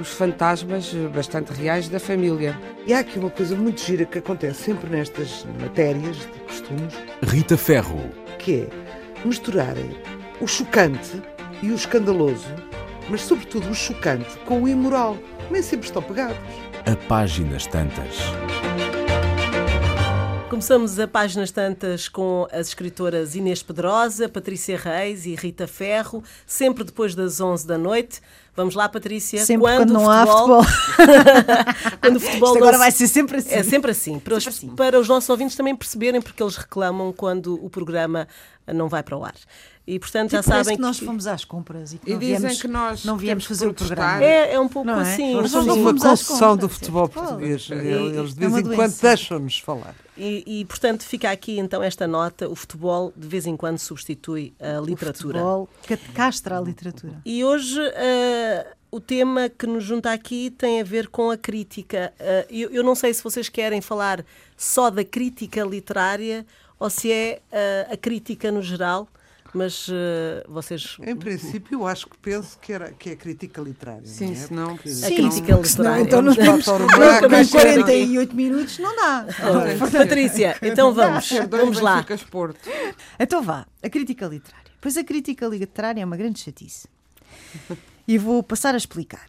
os fantasmas bastante reais da família. E há aqui uma coisa muito gira que acontece sempre nestas matérias de costumes. Rita Ferro. Que é misturarem o chocante e o escandaloso, mas sobretudo o chocante com o imoral. Nem sempre estão pegados. A páginas tantas. Começamos a páginas tantas com as escritoras Inês Pedrosa, Patrícia Reis e Rita Ferro, sempre depois das 11 da noite. Vamos lá, Patrícia. Sempre quando, quando não futebol... há futebol. quando o futebol Isto agora vai ser sempre assim. É sempre assim. Para, sempre os, assim. para os nossos ouvintes também perceberem porque eles reclamam quando o programa não vai para o ar. E portanto já sabem que nós fomos às compras e, que e dizem viemos, que nós não viemos fazer o programa. É, é um pouco não é? assim. Nós somos uma concessão do futebol português. E, Eles de vez é em quando deixam-nos falar. E, e, portanto fica aqui então esta nota: o futebol de vez em quando substitui a literatura. O futebol castra a literatura. E hoje. Uh, o tema que nos junta aqui tem a ver com a crítica. Uh, eu, eu, não sei se vocês querem falar só da crítica literária ou se é uh, a crítica no geral mas uh, vocês. Em princípio, eu acho que penso que, era, que é crítica literária. Sim, é? senão. Sim, a crítica literária. então, nos temos, em 48 minutos não dá. Oh, Patrícia, então vamos. Vamos lá. Então vá, a crítica literária. Pois a crítica literária é uma grande chatice. E vou passar a explicar.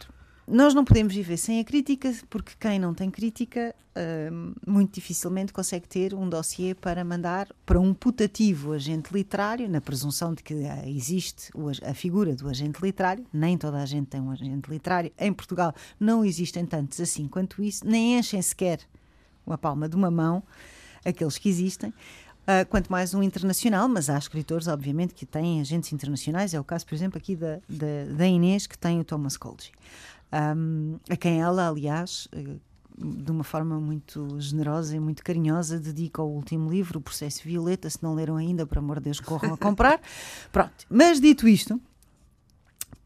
Nós não podemos viver sem a crítica, porque quem não tem crítica uh, muito dificilmente consegue ter um dossiê para mandar para um putativo agente literário, na presunção de que uh, existe a figura do agente literário. Nem toda a gente tem um agente literário. Em Portugal não existem tantos assim quanto isso, nem enchem sequer a palma de uma mão aqueles que existem. Uh, quanto mais um internacional, mas há escritores, obviamente, que têm agentes internacionais. É o caso, por exemplo, aqui da, da, da Inês, que tem o Thomas Colgi um, a quem ela, aliás, eh, de uma forma muito generosa e muito carinhosa, dedica o último livro, O Processo Violeta. Se não leram ainda, por amor de Deus, corram a comprar. Pronto. Mas dito isto,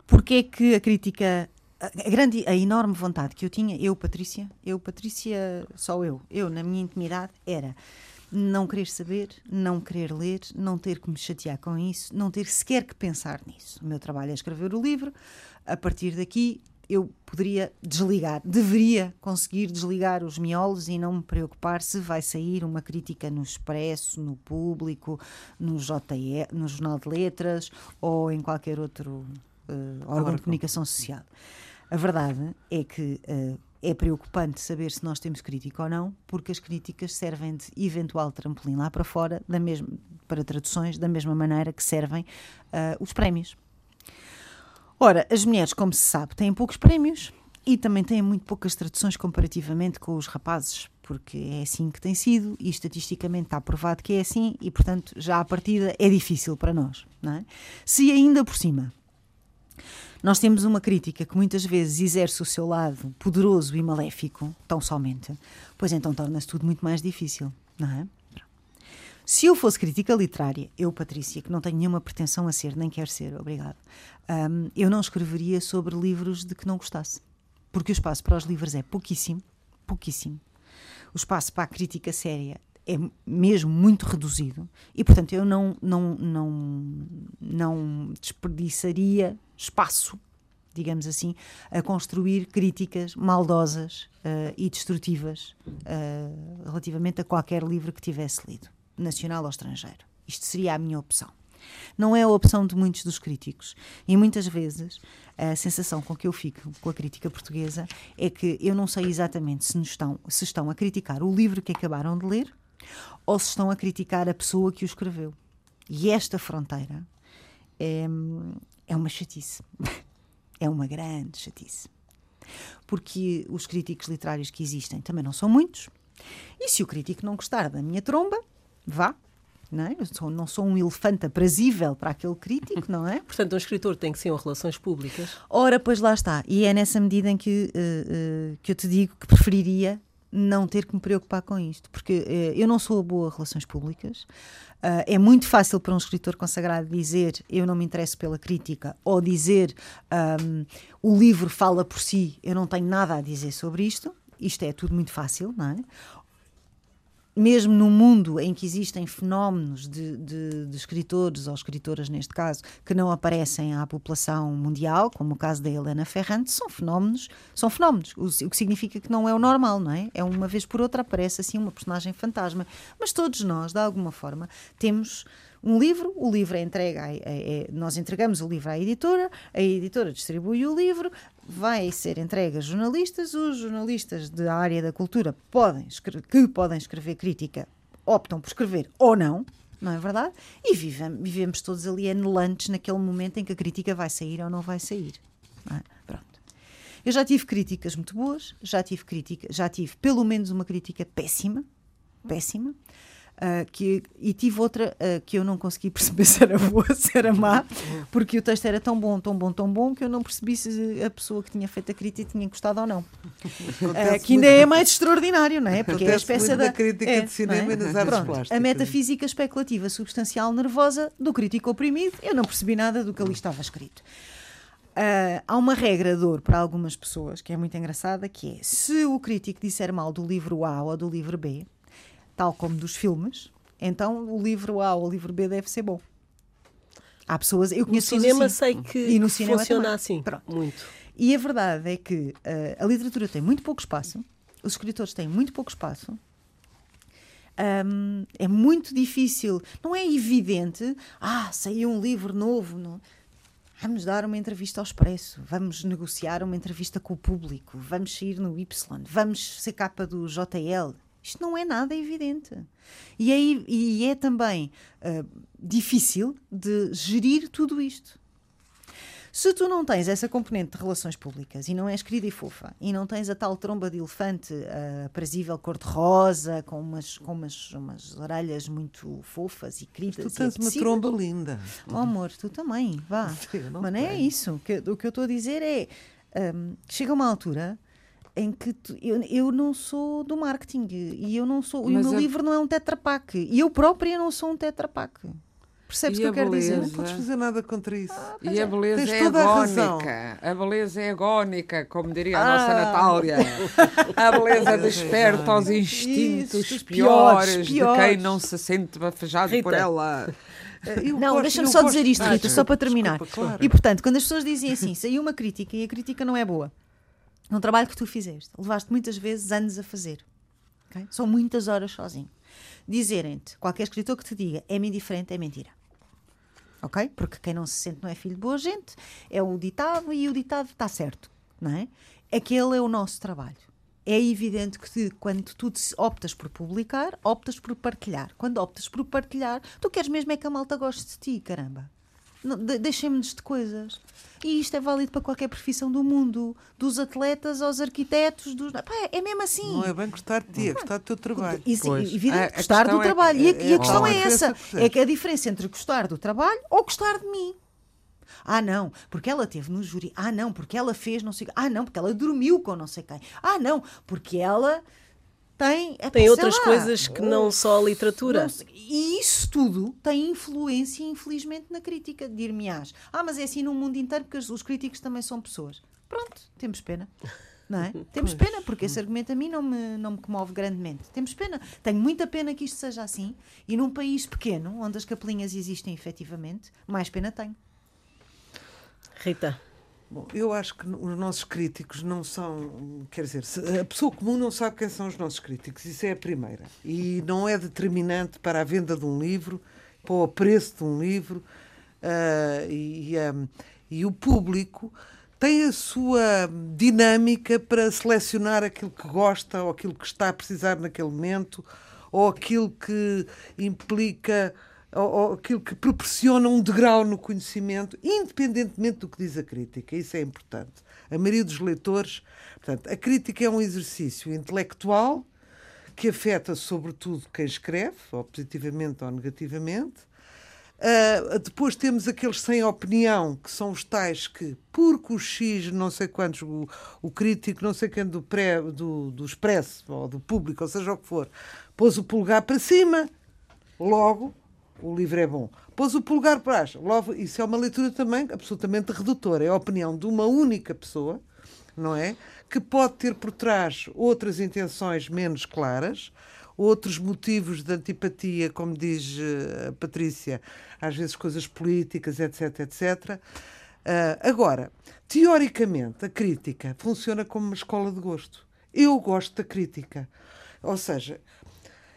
porque é que a crítica. A, grande, a enorme vontade que eu tinha, eu, Patrícia, eu, Patrícia, só eu, eu, na minha intimidade, era não querer saber, não querer ler, não ter que me chatear com isso, não ter sequer que pensar nisso. O meu trabalho é escrever o livro, a partir daqui eu poderia desligar, deveria conseguir desligar os miolos e não me preocupar se vai sair uma crítica no Expresso, no Público, no JE, no Jornal de Letras ou em qualquer outro uh, órgão de comunicação social. A verdade é que uh, é preocupante saber se nós temos crítica ou não, porque as críticas servem de eventual trampolim lá para fora, da mesma, para traduções, da mesma maneira que servem uh, os prémios. Ora, as mulheres, como se sabe, têm poucos prémios e também têm muito poucas traduções comparativamente com os rapazes, porque é assim que tem sido e estatisticamente está provado que é assim e, portanto, já à partida é difícil para nós. Não é? Se ainda por cima nós temos uma crítica que muitas vezes exerce o seu lado poderoso e maléfico, tão somente, pois então torna-se tudo muito mais difícil, não é? Se eu fosse crítica literária, eu, Patrícia, que não tenho nenhuma pretensão a ser, nem quero ser, obrigado, um, eu não escreveria sobre livros de que não gostasse. Porque o espaço para os livros é pouquíssimo, pouquíssimo. O espaço para a crítica séria é mesmo muito reduzido e, portanto, eu não, não, não, não desperdiçaria espaço, digamos assim, a construir críticas maldosas uh, e destrutivas uh, relativamente a qualquer livro que tivesse lido nacional ou estrangeiro. Isto seria a minha opção. Não é a opção de muitos dos críticos. E muitas vezes a sensação com que eu fico com a crítica portuguesa é que eu não sei exatamente se, estão, se estão a criticar o livro que acabaram de ler ou se estão a criticar a pessoa que o escreveu. E esta fronteira é, é uma chatice. É uma grande chatice. Porque os críticos literários que existem também não são muitos. E se o crítico não gostar da minha tromba, vá. Não, é? sou, não sou um elefante aprazível para aquele crítico, não é? Portanto, um escritor tem que ser um relações públicas. Ora, pois lá está. E é nessa medida em que, uh, uh, que eu te digo que preferiria não ter que me preocupar com isto, porque eh, eu não sou boa a relações públicas. Uh, é muito fácil para um escritor consagrado dizer eu não me interesso pela crítica ou dizer um, o livro fala por si, eu não tenho nada a dizer sobre isto. Isto é tudo muito fácil, não é? Mesmo no mundo em que existem fenómenos de, de, de, escritores, ou escritoras neste caso, que não aparecem à população mundial, como o caso da Helena Ferrante, são fenómenos, são fenómenos, o, o, que significa que não é o normal, não é? É uma vez por outra aparece assim uma personagem fantasma. Mas todos nós, de alguma forma, temos um livro, o livro é entregue, a, é, nós entregamos o livro à editora, a editora distribui o livro, vai ser entregue a jornalistas, os jornalistas da área da cultura podem que podem escrever crítica optam por escrever ou não, não é verdade? E vivemos, vivemos todos ali anelantes naquele momento em que a crítica vai sair ou não vai sair. Não é? Pronto. Eu já tive críticas muito boas, já tive crítica, já tive pelo menos uma crítica péssima, péssima. Uh, que, e tive outra uh, que eu não consegui perceber se era boa, se era má, porque o texto era tão bom, tão bom, tão bom, que eu não percebi se a pessoa que tinha feito a crítica tinha gostado ou não. Uh, que ainda é mais extraordinário, não é? Porque é a espécie da crítica é, de cinema é? e nas artes Pronto, plásticas. A metafísica especulativa substancial nervosa do crítico oprimido, eu não percebi nada do que ali estava escrito. Uh, há uma regra de ouro para algumas pessoas que é muito engraçada, que é se o crítico disser mal do livro A ou do livro B, tal como dos filmes, então o livro A ou o livro B deve ser bom. Há pessoas, eu conheço no cinema assim. sei que e no cinema funciona também. assim, Pronto. muito. E a verdade é que uh, a literatura tem muito pouco espaço, os escritores têm muito pouco espaço. Um, é muito difícil, não é evidente. Ah, saiu um livro novo. Não. Vamos dar uma entrevista ao Expresso, vamos negociar uma entrevista com o público, vamos sair no Y, vamos ser capa do JL. Isto não é nada evidente. E é, e é também uh, difícil de gerir tudo isto. Se tu não tens essa componente de relações públicas e não és querida e fofa e não tens a tal tromba de elefante uh, aprazível cor-de-rosa com umas, com umas, umas orelhas muito fofas e queridas Mas tu tens uma tromba linda. Oh, amor, tu também, vá. Sim, Mas não é isso. Que, o que eu estou a dizer é um, chega uma altura em que tu, eu, eu não sou do marketing e eu não sou, Mas o meu a... livro não é um tetrapack e eu própria não sou um tetrapack. Percebes o que eu quero dizer? Não podes fazer nada contra isso. Ah, e a é. beleza Tens é agónica. A, a, beleza é agónica, como diria a nossa ah. Natália. A beleza desperta os instintos isso, piores, piores, piores, de quem não se sente bafejado Rita. por ela. Eu não, deixa-me só gosto. dizer isto, Rita, ah, só para terminar. Desculpa, claro. E portanto, quando as pessoas dizem assim, saiu uma crítica e a crítica não é boa, num trabalho que tu fizeste, levaste muitas vezes anos a fazer. Okay? São muitas horas sozinho. Dizerem-te, qualquer escritor que te diga é-me indiferente, é mentira. Ok? Porque quem não se sente não é filho de boa gente, é o ditado e o ditado está certo. Não é? Aquele é o nosso trabalho. É evidente que quando tu optas por publicar, optas por partilhar. Quando optas por partilhar, tu queres mesmo é que a malta goste de ti, caramba. Deixemos-nos de coisas. E isto é válido para qualquer profissão do mundo, dos atletas aos arquitetos, dos... Pá, é mesmo assim. Não é bem gostar de ti, é gostar do teu trabalho. Isso, evidente, gostar do é trabalho. Que, é, e a, e a questão é, é essa: é que a diferença entre gostar do trabalho ou gostar de mim. Ah, não, porque ela teve no júri. Ah, não, porque ela fez não sei Ah, não, porque ela dormiu com não sei quem. Ah, não, porque ela tem. É, tem outras lá, coisas que não só a literatura. Não, e isso tudo tem influência, infelizmente, na crítica. Dir-me-ás. Ah, mas é assim no mundo inteiro, porque os críticos também são pessoas. Pronto, temos pena. Não é? Temos pena, porque esse argumento a mim não me, não me comove grandemente. Temos pena. Tenho muita pena que isto seja assim. E num país pequeno, onde as capelinhas existem efetivamente, mais pena tenho. Rita. Bom, eu acho que os nossos críticos não são. Quer dizer, a pessoa comum não sabe quem são os nossos críticos, isso é a primeira. E não é determinante para a venda de um livro, para o preço de um livro. Uh, e, um, e o público tem a sua dinâmica para selecionar aquilo que gosta ou aquilo que está a precisar naquele momento ou aquilo que implica ou, ou aquilo que proporciona um degrau no conhecimento, independentemente do que diz a crítica. Isso é importante. A maioria dos leitores. Portanto, a crítica é um exercício intelectual que afeta sobretudo quem escreve, ou positivamente ou negativamente. Uh, depois temos aqueles sem opinião, que são os tais que, porque o X, não sei quantos, o, o crítico, não sei quem do, pré, do, do Expresso, ou do público, ou seja o que for, pôs o polegar para cima, logo o livro é bom. Pôs o polegar para baixo, logo, isso é uma leitura também absolutamente redutora. É a opinião de uma única pessoa, não é? Que pode ter por trás outras intenções menos claras outros motivos de antipatia, como diz eh, a Patrícia, às vezes coisas políticas, etc, etc. Uh, agora, teoricamente, a crítica funciona como uma escola de gosto. Eu gosto da crítica. Ou seja,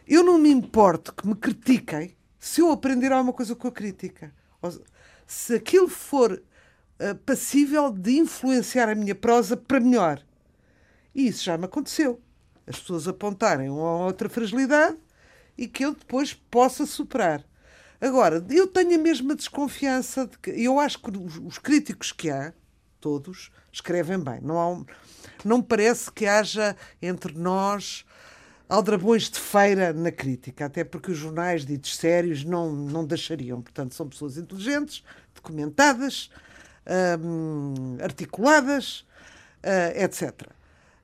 eu não me importo que me critiquem se eu aprender alguma coisa com a crítica. Se aquilo for uh, passível de influenciar a minha prosa para melhor. E isso já me aconteceu as pessoas apontarem uma ou outra fragilidade e que eu depois possa superar. Agora, eu tenho a mesma desconfiança de que eu acho que os, os críticos que há, todos, escrevem bem. Não, há, não parece que haja entre nós aldrabões de feira na crítica, até porque os jornais ditos sérios não, não deixariam. Portanto, são pessoas inteligentes, documentadas, hum, articuladas, uh, etc.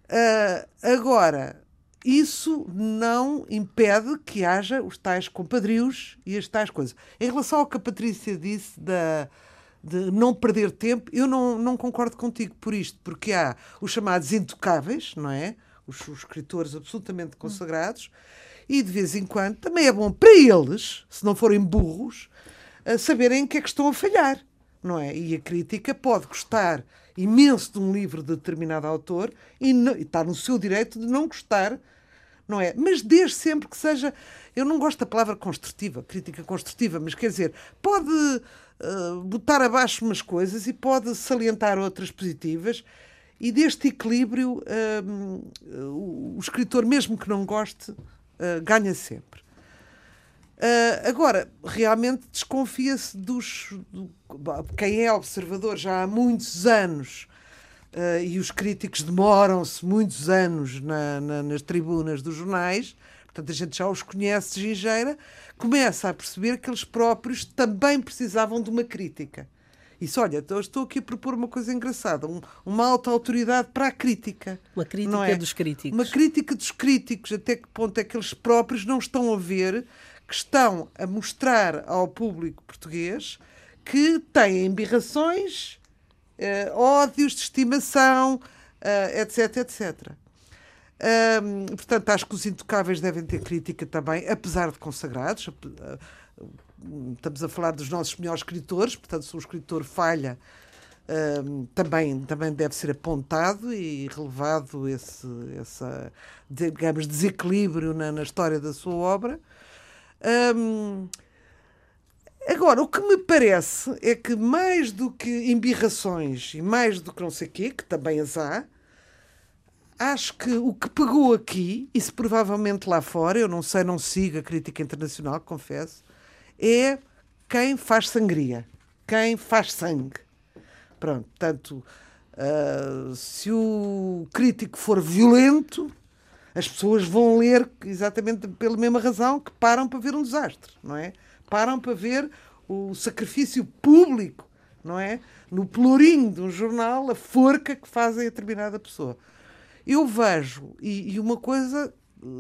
Uh, agora, isso não impede que haja os tais compadrios e as tais coisas. Em relação ao que a Patrícia disse da, de não perder tempo, eu não, não concordo contigo por isto, porque há os chamados intocáveis, não é? Os, os escritores absolutamente consagrados, e de vez em quando também é bom para eles, se não forem burros, saberem que é que estão a falhar, não é? E a crítica pode gostar imenso de um livro de determinado autor e, não, e está no seu direito de não gostar, não é? Mas desde sempre que seja. Eu não gosto da palavra construtiva, crítica construtiva, mas quer dizer, pode uh, botar abaixo umas coisas e pode salientar outras positivas. E deste equilíbrio, o, o, escritor, mesmo que não goste, uh, ganha sempre. Uh, agora, realmente desconfia-se dos. Do, quem é observador já há muitos anos uh, e os críticos demoram-se muitos anos na, na, nas tribunas dos jornais, portanto a gente já os conhece de gingeira, começa a perceber que eles próprios também precisavam de uma crítica. Isso, olha, estou aqui a propor uma coisa engraçada, um, uma alta autoridade para a crítica. Uma crítica é? dos críticos. Uma crítica dos críticos, até que ponto é que eles próprios não estão a ver que estão a mostrar ao público português que têm embirrações, uh, ódios de estimação, uh, etc, etc. Um, portanto, acho que os intocáveis devem ter crítica também, apesar de consagrados. Estamos a falar dos nossos melhores escritores, portanto, se um escritor falha, também, também deve ser apontado e relevado esse, esse digamos, desequilíbrio na, na história da sua obra. Hum, agora, o que me parece é que mais do que embirrações e mais do que não sei o quê, que também as há, acho que o que pegou aqui, e se provavelmente lá fora, eu não sei, não sigo a crítica internacional, confesso, é quem faz sangria, quem faz sangue. Pronto, portanto, uh, se o crítico for violento, as pessoas vão ler exatamente pela mesma razão que param para ver um desastre, não é? Param para ver o sacrifício público, não é? No pelourinho de um jornal, a forca que fazem a determinada pessoa. Eu vejo, e, e uma coisa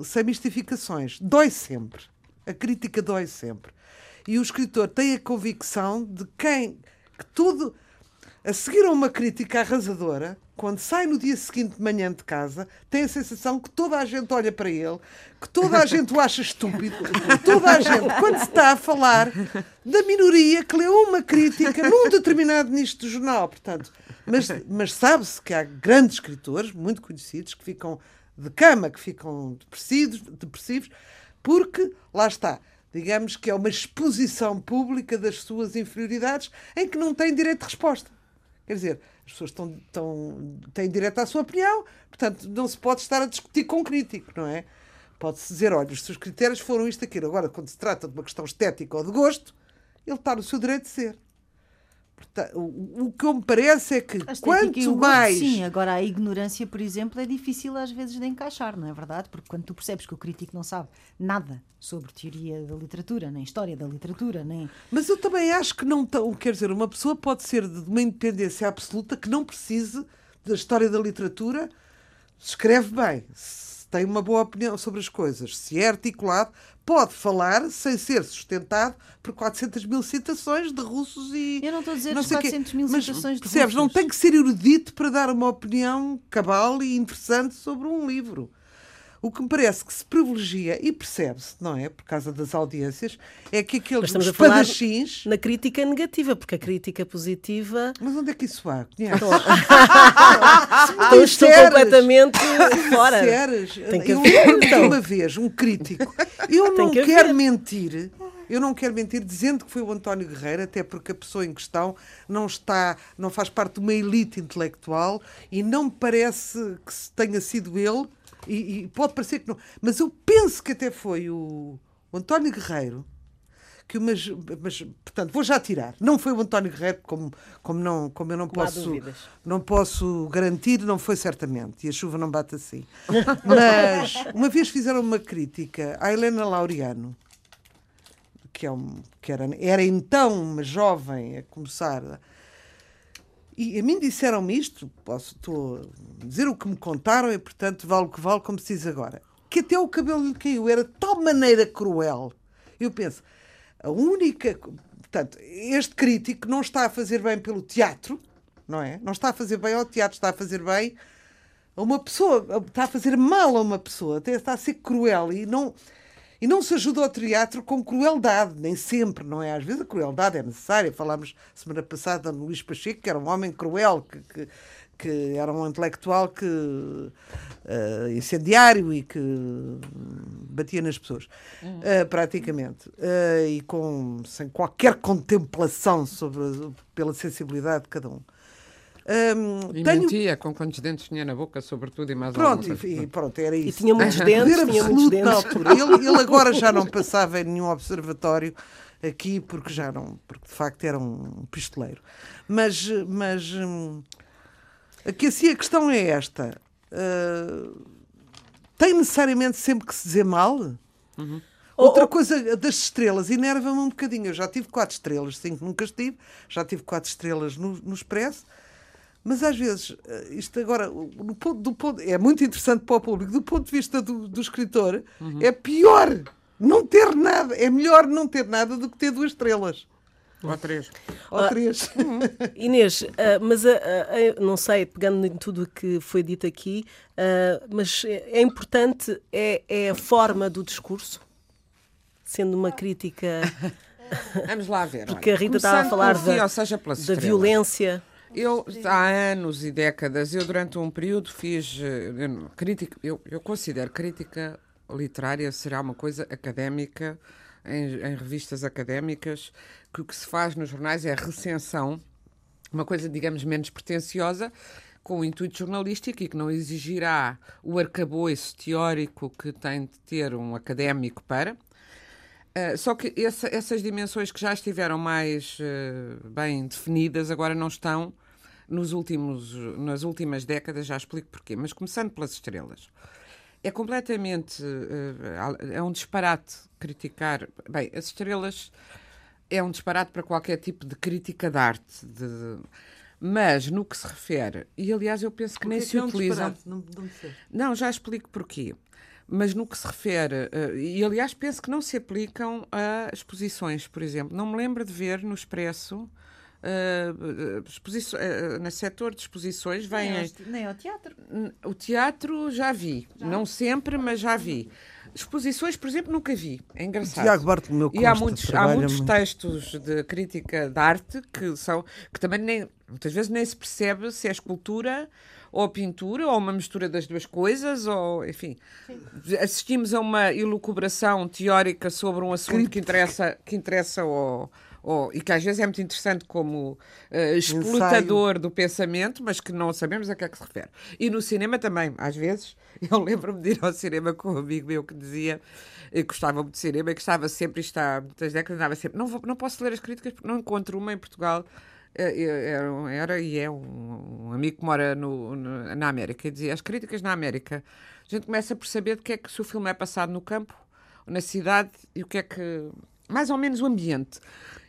sem mistificações, dói sempre. A crítica dói sempre. E o escritor tem a convicção de quem que tudo a seguir a uma crítica arrasadora, quando sai no dia seguinte de manhã de casa, tem a sensação que toda a gente olha para ele, que toda a gente o acha estúpido, toda a gente, quando se está a falar da minoria que leu uma crítica num determinado nicho do jornal, portanto. Mas, mas sabe-se que há grandes escritores, muito conhecidos, que ficam de cama, que ficam depressivos, depressivos porque, lá está, digamos que é uma exposição pública das suas inferioridades em que não têm direito de resposta. Quer dizer, as pessoas estão, estão, têm direito à sua opinião, portanto, não se pode estar a discutir com um crítico, não é? Pode-se dizer, olha, os seus critérios foram isto, aquilo. Agora, quando se trata de uma questão estética ou de gosto, ele está no seu direito de ser. O, que me parece é que quanto mais. Sim, agora a ignorância, por exemplo, é difícil às vezes de encaixar, não é verdade? Porque quando tu percebes que o crítico não sabe nada sobre teoria da literatura, nem história da literatura, nem. Mas eu também acho que não. Quer dizer, uma pessoa pode ser de uma independência absoluta que não precise da história da literatura, escreve bem, tem uma boa opinião sobre as coisas, se é articulado, pode falar sem ser sustentado por 400 mil citações de russos e. Eu não estou a dizer não 400 mil mas, citações de percebes, russos. não tem que ser erudito para dar uma opinião cabal e interessante sobre um livro. O que me parece que se privilegia, e percebe-se, não é? Por causa das audiências, é que aqueles estamos espadachins. na crítica negativa, porque a crítica positiva. Mas onde é que isso há? Conhece? Então, estou completamente fora. Disseres, Tem que haver, eu, então. uma vez, um crítico. Eu não que quero mentir. Eu não quero mentir dizendo que foi o António Guerreiro, até porque a pessoa em questão não está, não faz parte de uma elite intelectual e não me parece que tenha sido ele e, e, pode parecer que não. Mas eu penso que até foi o, o António Guerreiro. Que mas, mas, portanto, vou já tirar. Não foi o António Guerreiro, como, como, não, como eu não posso, não posso garantir, não foi certamente. E a chuva não bate assim. mas uma vez fizeram uma crítica à Helena Laureano, que, é um, que era, era então uma jovem a começar e a mim disseram-me isto, posso dizer o que me contaram e, portanto, vale o que vale, como se diz agora. Que até o cabelo lhe caiu, era de tal maneira cruel. Eu penso, a única. Portanto, este crítico não está a fazer bem pelo teatro, não é? Não está a fazer bem ao teatro, está a fazer bem a uma pessoa, está a fazer mal a uma pessoa, até está a ser cruel e não. E não se ajuda ao teatro com crueldade, nem sempre, não é? Às vezes a crueldade é necessária. Falámos semana passada no Luís Pacheco, que era um homem cruel, que, que, que era um intelectual que uh, incendiário e que batia nas pessoas, uh, praticamente, uh, e com, sem qualquer contemplação sobre, pela sensibilidade de cada um. Um, e tenho... mentia com quantos dentes tinha na boca, sobretudo, e mais Pronto, e, e, pronto, era isso. E tinha muitos dentes, tinha muitos dentes. na altura. Ele, ele agora já não passava em nenhum observatório aqui, porque já não, porque de facto era um pistoleiro. Mas, mas hum, aqui assim a questão é esta. Uh, tem necessariamente sempre que se dizer mal? Uhum. Outra coisa das estrelas enerva-me um bocadinho. Eu já tive quatro estrelas, cinco nunca estive, já tive quatro estrelas no, no Expresso. Mas às vezes, eh, isto agora, do ponto, do ponto, é muito interessante para o público, do ponto de vista do, do escritor, uhum. é pior não ter nada. É melhor não ter nada do que ter duas estrelas. Ou três. Ou três. Uh, Inês, uh, mas uh, não sei, pegando em tudo o que foi dito aqui, mas é, é importante, é, é a forma do discurso, sendo uma crítica. Vamos lá ver. Porque a Rita estava a falar da, seja, da violência. Eu, há anos e décadas, eu durante um período fiz uh, crítica, eu, eu considero crítica literária será uma coisa académica, em, em, revistas académicas, que o que se faz nos jornais é recensão, uma coisa, digamos, menos pretenciosa, com o intuito jornalístico e que não exigirá o arcabouço teórico que tem de ter um académico para. Uh, só que essa, essas dimensões que já estiveram mais uh, bem definidas agora não estão nos últimos, nas últimas décadas, já explico porquê, mas começando pelas estrelas. É completamente. Uh, é um disparate criticar. Bem, as estrelas é um disparate para qualquer tipo de crítica de arte. De, mas no que se refere, e aliás eu penso que nem se é um utiliza. Não, não, não, já explico porquê. Mas no que se refere, uh, e aliás penso que não se aplicam a exposições, por exemplo. Não me lembro de ver no Expresso Uh, uh, no setor de exposições vem nem, nem ao teatro. O teatro já vi. Já. não sempre mas já vi. Exposições por exemplo nunca vi. É engraçado. Tiago Bartolomeu e há muitos há muitos textos de crítica de arte que são que também nem muitas vezes nem se percebe se é escultura ou pintura ou uma mistura das duas coisas ou enfim Sim. assistimos a uma elucubração teórica sobre um assunto que interessa que interessa ao ou, e que às vezes é muito interessante como uh, explotador Ensaio. do pensamento, mas que não sabemos a que é que se refere. E no cinema também, às vezes, eu lembro-me de ir ao cinema com um amigo meu que dizia que gostava muito de cinema, que estava sempre, está há muitas décadas, andava sempre, não, vou, não posso ler as críticas porque não encontro uma em Portugal era, era e é um, um, amigo que mora no, no, na América dizia as críticas na América a gente começa por saber de que é que se o filme é passado no campo na cidade e o que é que mais ou menos o ambiente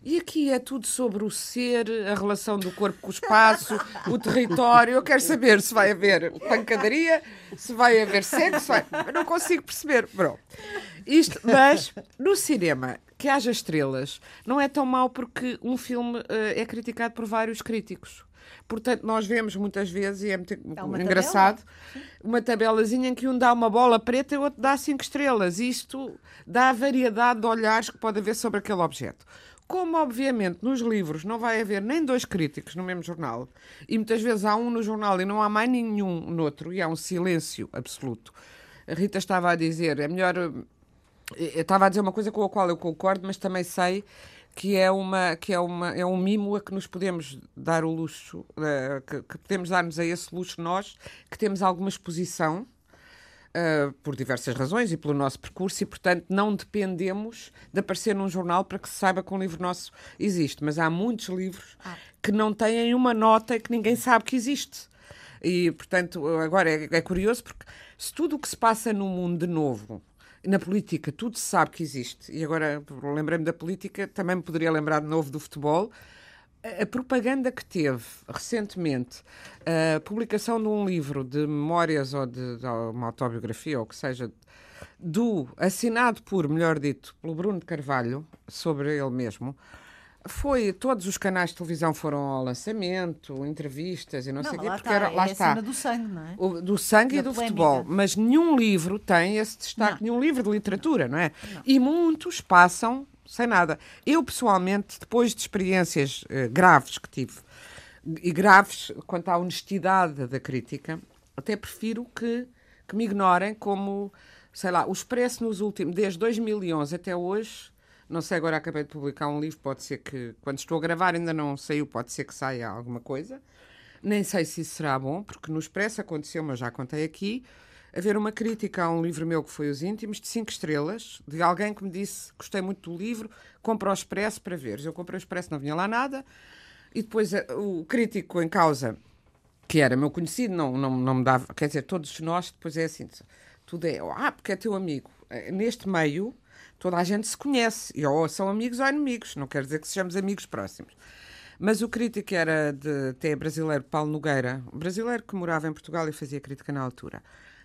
e aqui é tudo sobre o ser, a relação do corpo com o espaço, o território. Eu quero saber se vai haver pancadaria, se vai haver sexo. Vai... Eu não consigo perceber. Bro. Isto, mas no cinema, que haja estrelas, não é tão mau porque um filme uh, é criticado por vários críticos. Portanto, nós vemos muitas vezes, e é muito engraçado, tabela. uma tabelazinha em que um dá uma bola preta e o outro dá cinco estrelas. Isto dá a variedade de olhares que pode haver sobre aquele objeto. Como, obviamente, nos livros não vai haver nem dois críticos no mesmo jornal, e muitas vezes há um no jornal e não há mais nenhum no outro, e há um silêncio absoluto. A Rita estava a dizer, é melhor. Eu estava a dizer uma coisa com a qual eu concordo, mas também sei que é uma que é uma é um mimo a que nos podemos dar o luxo uh, que, que podemos dar-nos a esse luxo nós que temos alguma exposição uh, por diversas razões e pelo nosso percurso, e, portanto, não dependemos de aparecer num jornal para que se saiba que um livro nosso existe. Mas há muitos livros ah. que não têm uma nota e que ninguém sabe que existe. E, portanto, agora é, é curioso porque se tudo o que se passa no mundo de novo na política tudo se sabe que existe, e agora lembrei-me da política, também me poderia lembrar de novo do futebol, a propaganda que teve recentemente, a publicação de um livro de memórias ou de, de uma autobiografia, ou que seja, do assinado por, melhor dito, pelo Bruno Carvalho, sobre ele mesmo, foi, todos os canais de televisão foram ao lançamento, entrevistas e não, não sei o quê, porque era, lá é está. do sangue, não é? O, do sangue da e do polémica. futebol. Mas nenhum livro tem esse destaque, não. nenhum livro de literatura, não é? Não. E muitos passam sem nada. Eu, pessoalmente, depois de experiências uh, graves que tive, e graves quanto à honestidade da crítica, até prefiro que, que me ignorem como, sei lá, o Expresso nos últimos, desde 2011 até hoje, não sei, agora acabei de publicar um livro, pode ser que, quando estou a gravar ainda não saiu, pode ser que saia alguma coisa. Nem sei se isso será bom, porque no Expresso aconteceu, mas já contei aqui, haver uma crítica a um livro meu que foi Os Íntimos, de cinco estrelas, de alguém que me disse gostei muito do livro, compra o Expresso para ver. Eu comprei o Expresso, não vinha lá nada, e depois eh, o crítico em causa, que era meu conhecido, não, não, não me dava, quer dizer, todos nós, depois é assim, tudo é, ah, porque é teu amigo. Eh, neste meio, toda a gente se conhece, e ou são amigos ou inimigos, não quer dizer que sejamos amigos próximos. Mas o crítico era de até brasileiro, Paulo Nogueira, brasileiro que morava em Portugal e fazia crítica na altura.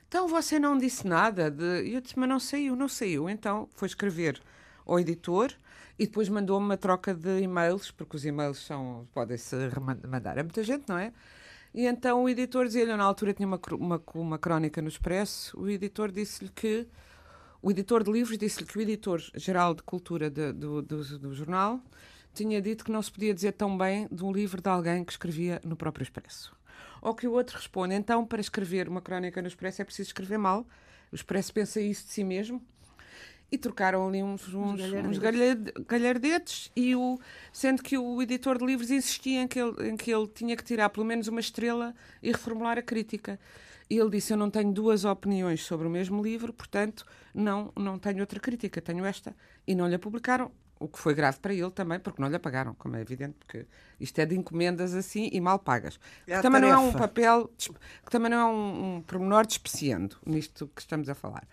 Então você não disse nada de. Eu disse, mas não saiu, não saiu. Então foi escrever ao editor e depois mandou-me uma troca de e-mails, porque os e-mails são, podem-se mandar a muita gente, não é? E então o editor dizia-lhe, na altura tinha uma, uma, uma crónica no Expresso, o editor disse-lhe que. O editor de livros disse-lhe que o editor-geral de cultura de, do, do, do jornal tinha dito que não se podia dizer tão bem de um livro de alguém que escrevia no próprio Expresso. Ou que o outro responde, então, para escrever uma crónica no Expresso é preciso escrever mal. O Expresso pensa isso de si mesmo. E trocaram ali uns, uns, uns galhardetes, e o, sendo que o editor de livros insistia em que, ele, em que ele tinha que tirar pelo menos uma estrela e reformular a crítica. E ele disse: Eu não tenho duas opiniões sobre o mesmo livro, portanto, não, não tenho outra crítica, tenho esta. E não lhe a publicaram o que foi grave para ele também, porque não lhe apagaram, como é evidente, porque isto é de encomendas assim e mal pagas. É que também tarefa. não é um papel, que também não é um, um pormenor despreciando nisto que estamos a falar.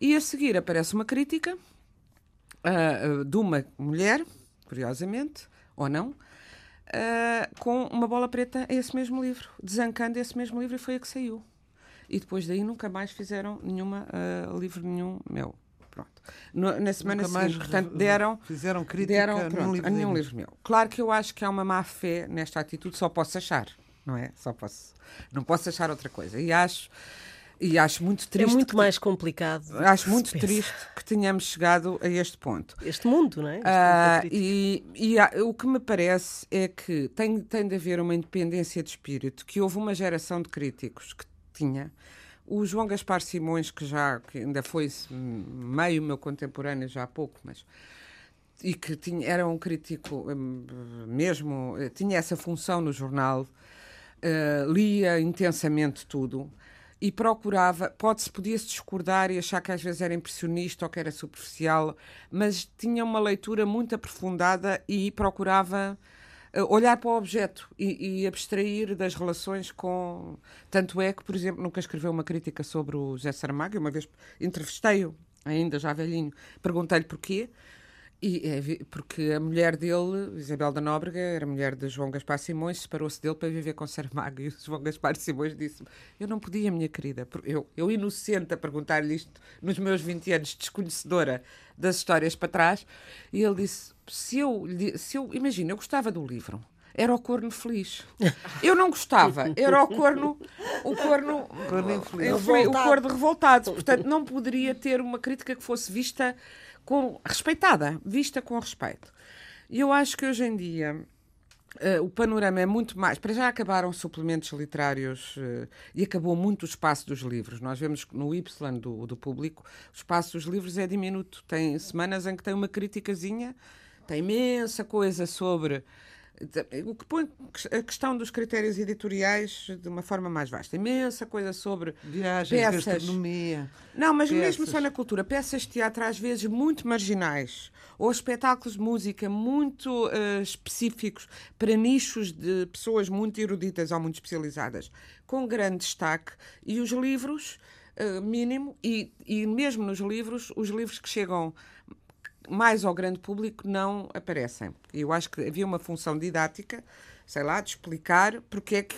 E a seguir aparece uma crítica uh, de uma mulher, curiosamente, ou não, uh, com uma bola preta a esse mesmo livro, desancando esse mesmo livro e foi a que saiu. E depois daí nunca mais fizeram nenhuma livro nenhum meu. Pronto. No, na semana Nunca seguinte, portanto, deram. Fizeram crítica deram, pronto, a, livro a nenhum livro meu. Claro que eu acho que há uma má fé nesta atitude, só posso achar, não é? Só posso. Não posso achar outra coisa. E acho. E acho muito triste. É muito que, mais complicado. Acho muito triste que tenhamos chegado a este ponto. Este mundo, não é? Uh, e, e há, o que me parece é que tem, tem de haver uma independência de espírito, que houve uma geração de críticos que tinha, o João Gaspar Simões, que já que ainda foi meio meu contemporâneo já há pouco, mas e que tinha, era um crítico hum, mesmo, eh, tinha essa função no jornal, uh, lia intensamente tudo e procurava, pode-se, podia-se discordar e achar que às vezes era impressionista ou que era superficial, mas tinha uma leitura muito aprofundada e procurava olhar para o objeto e, e, abstrair das relações com. Tanto é que, por exemplo, nunca escreveu uma crítica sobre o José Saramago, uma vez entrevistei-o, ainda já velhinho, perguntei-lhe porquê. E é, porque a mulher dele, Isabel da Nóbrega, era mulher de João Gaspar Simões, separou-se dele para viver com Saramago. E o João Gaspar Simões disse Eu não podia, minha querida. Eu, eu inocente, a perguntar-lhe isto nos meus 20 anos, desconhecedora das histórias para trás. E ele disse: Se eu, se eu imagina, eu gostava do livro era o corno feliz. Eu não gostava, era o corno, o corno, corno infeliz. o corno revoltado. Portanto, não poderia ter uma crítica que fosse vista com, respeitada, vista com respeito. E eu acho que hoje em dia Uh, o panorama é muito mais. Para já acabaram suplementos literários uh, e acabou muito o espaço dos livros. Nós vemos no Y do, do público, o espaço dos livros é diminuto. Tem semanas em que tem uma criticazinha, tem imensa coisa sobre o que põe a questão dos critérios editoriais de uma forma mais vasta. Imensa coisa sobre Viagens, peças. gastronomia. Não, mas peças. mesmo só na cultura. Peças de teatro às vezes muito marginais ou espetáculos de música muito uh, específicos para nichos de pessoas muito eruditas ou muito especializadas, com grande destaque. E os livros, uh, mínimo, e, e mesmo nos livros, os livros que chegam mais ao grande público não aparecem. Eu acho que havia uma função didática, sei lá, de explicar porque é que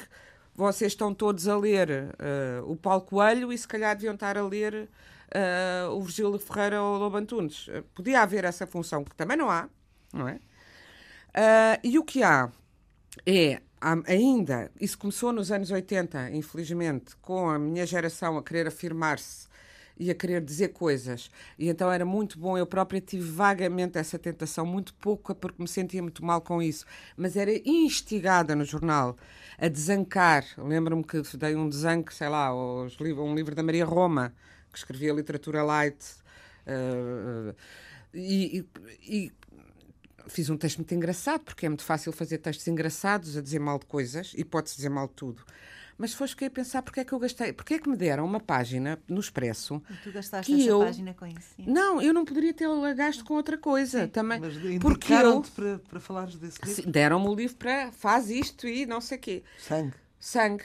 vocês estão todos a ler uh, o Paulo Coelho e se calhar deviam estar a ler uh, o Virgílio Ferreira ou o Lobo Antunes. Uh, podia haver essa função, que também não há, não é? e o que há é ainda, isso começou nos anos 80, infelizmente, com a minha geração a querer afirmar-se e a querer dizer coisas. E então era muito bom. Eu própria tive vagamente essa tentação, muito pouca, porque me sentia muito mal com isso. Mas era instigada no jornal a desancar. Lembro-me que dei um desanque, sei lá, um livro da Maria Roma, que escrevia literatura light. Uh, e, e, fiz um texto muito engraçado, porque é muito fácil fazer textos engraçados a dizer mal de coisas e pode-se dizer mal de tudo. Mas depois fiquei a pensar porque é que eu gastei, porque é que me deram uma página no Expresso. E tu gastaste essa eu... página com isso? Sim. Não, eu não poderia ter gasto com outra coisa sim. também. Mas porque eu para, para falares desse livro? Deram-me o livro para faz isto e não sei o quê. Sangue. Sangue.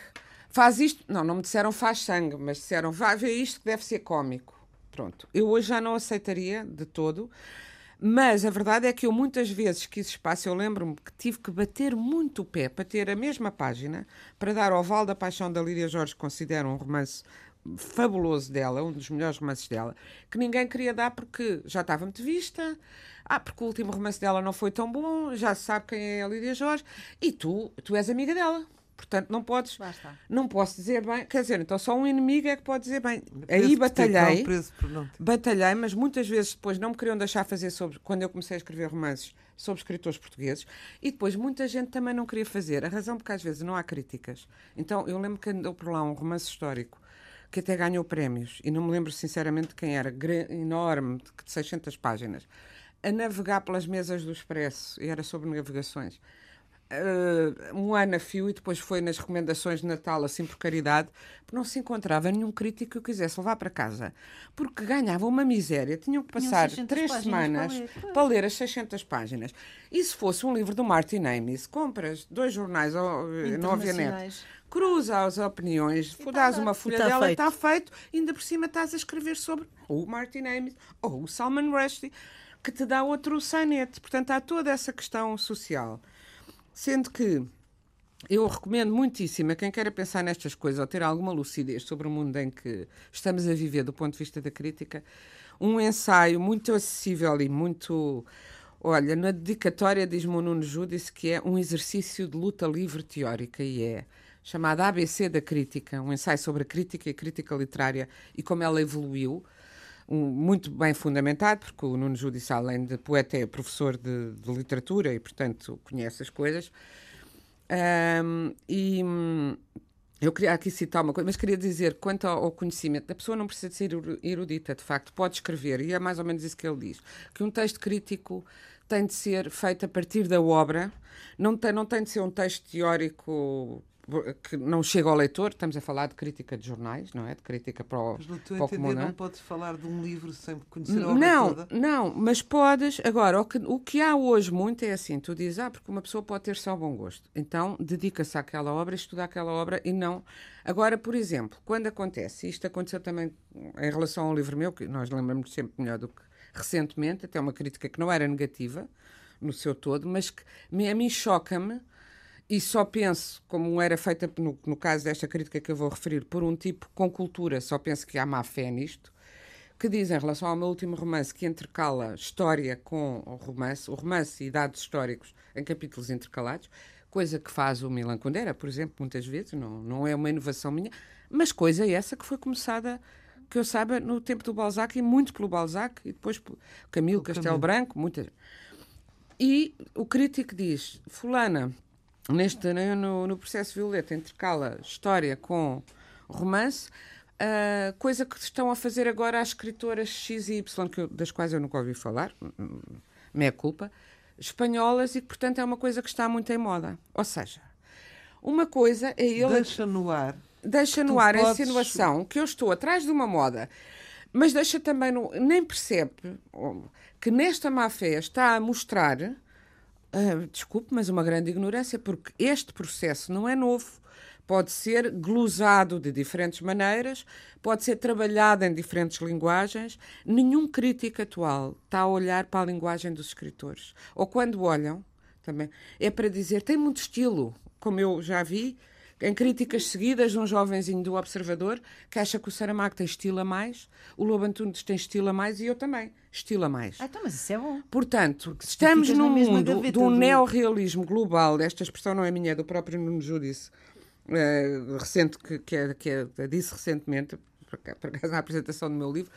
Faz isto. Não, não me disseram faz sangue, mas disseram vai ver isto que deve ser cómico. Pronto. Eu hoje já não aceitaria de todo. Mas a verdade é que eu muitas vezes quis espaço, eu lembro-me que tive que bater muito o pé para ter a mesma página, para dar ao Val da Paixão da Lídia Jorge, que considero um romance fabuloso dela, um dos melhores romances dela, que ninguém queria dar porque já estava muito vista. Ah, porque o último romance dela não foi tão bom, já se sabe quem é a Lídia Jorge, e tu, tu és amiga dela. Portanto, não podes. Não posso dizer bem. Quer dizer, então só um inimigo é que pode dizer bem. Aí batalhei. Batalhei, mas muitas vezes depois não me queriam deixar fazer sobre. Quando eu comecei a escrever romances sobre escritores portugueses. E depois muita gente também não queria fazer. A razão porque às vezes não há críticas. Então eu lembro que andou por lá um romance histórico que até ganhou prémios. E não me lembro sinceramente quem era. Enorme, de 600 páginas. A navegar pelas mesas do Expresso. E era sobre navegações uh, um ano a fio e depois foi nas recomendações de Natal, assim por caridade, porque não se encontrava nenhum crítico que eu quisesse levar para casa, porque ganhava uma miséria, tinham que passar três semanas para ler. para ler. as 600 páginas. E se fosse um livro do Martin Amis, compras dois jornais, não havia net, cruza as opiniões, dás uma folha tá dela, está feito, ainda por cima estás a escrever sobre o Martin Amis ou o Salman Rushdie, que te dá outro sainete. Portanto, há toda essa questão social. Sendo que eu recomendo muitíssimo a quem queira pensar nestas coisas ou ter alguma lucidez sobre o mundo em que estamos a viver do ponto de vista da crítica, um ensaio muito acessível e muito. Olha, na dedicatória diz-me o Nuno Júdice que é um exercício de luta livre teórica e é chamado ABC da Crítica, um ensaio sobre a crítica e a crítica literária e como ela evoluiu. Um, muito bem fundamentado, porque o Nuno Judice, além de poeta, é professor de, de literatura e, portanto, conhece as coisas. Um, e hum, eu queria aqui citar uma coisa, mas queria dizer, quanto ao conhecimento, a pessoa não precisa de ser erudita, de facto, pode escrever, e é mais ou menos isso que ele diz, que um texto crítico tem de ser feito a partir da obra, não tem, não tem de ser um texto teórico que não chega ao leitor, estamos a falar de crítica de jornais, não é? De crítica para o, mas no teu para entender comum, não, é? não podes falar de um livro sem conhecer a obra não, toda? Não, mas podes. Agora, o que, o que há hoje muito é assim: tu dizes, ah, porque uma pessoa pode ter só bom gosto. Então, dedica-se àquela obra, estuda aquela obra e não. Agora, por exemplo, quando acontece, isto aconteceu também em relação ao livro meu, que nós lembramos sempre melhor do que recentemente, até uma crítica que não era negativa no seu todo, mas que a mim choca-me e só penso, como era feita no, no, caso desta crítica que eu vou referir, por um tipo com cultura, só penso que há má fé nisto, que diz em relação ao meu último romance que intercala história com o romance, o romance e dados históricos em capítulos intercalados, coisa que faz o Milan Kundera, por exemplo, muitas vezes, não, não é uma inovação minha, mas coisa essa que foi começada, que eu saiba, no tempo do Balzac e muito pelo Balzac e depois pelo Camilo Castelo Branco, muitas. E o crítico diz: Fulana neste no, no processo violeta intercala história com romance, uh, coisa que estão a fazer agora as escritoras X e Y, eu, das quais eu nunca ouvi falar, meia culpa, espanholas, e que, portanto, é uma coisa que está muito em moda. Ou seja, uma coisa é ele. Deixa no ar. Deixa no ar podes... a insinuação que eu estou atrás de uma moda, mas deixa também. No, nem percebe que nesta má fé está a mostrar Uh, desculpe, mas uma grande ignorância, porque este processo não é novo. Pode ser glosado de diferentes maneiras, pode ser trabalhado em diferentes linguagens. Nenhum crítico atual está a olhar para a linguagem dos escritores. Ou quando olham, também, é para dizer tem muito estilo, como eu já vi, em críticas seguidas, um jovenzinho do Observador que acha que o Saramago tem estilo a mais, o Lobo Antunes tem estilo a mais e eu também, estilo a mais. Ah, então, mas isso é bom. Portanto, Porque estamos num mundo de um do... neorrealismo global, esta expressão não é minha, é do próprio Nuno Júdice, uh, recente, que, que, é, que é, disse recentemente, por acaso na apresentação do meu livro,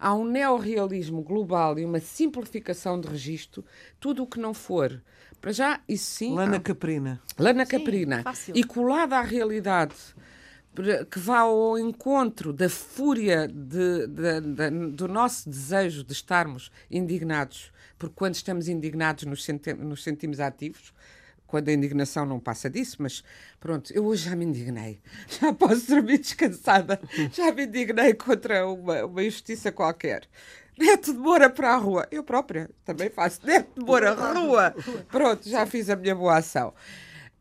há um neorrealismo global e uma simplificação de registro, tudo o que não for para já, isso sim. Lana há... Caprina. Lana sim, Caprina. Fácil. E colada à realidade que vá ao encontro da fúria de, de, de, do nosso desejo de estarmos indignados, porque quando estamos indignados nos, senti nos sentimos ativos, quando a indignação não passa disso, mas pronto, eu hoje já me indignei, já posso dormir descansada, já me indignei contra uma, uma injustiça qualquer. Neto de Moura para a rua. Eu própria também faço. Neto de Moura, rua. Pronto, já fiz a minha boa ação.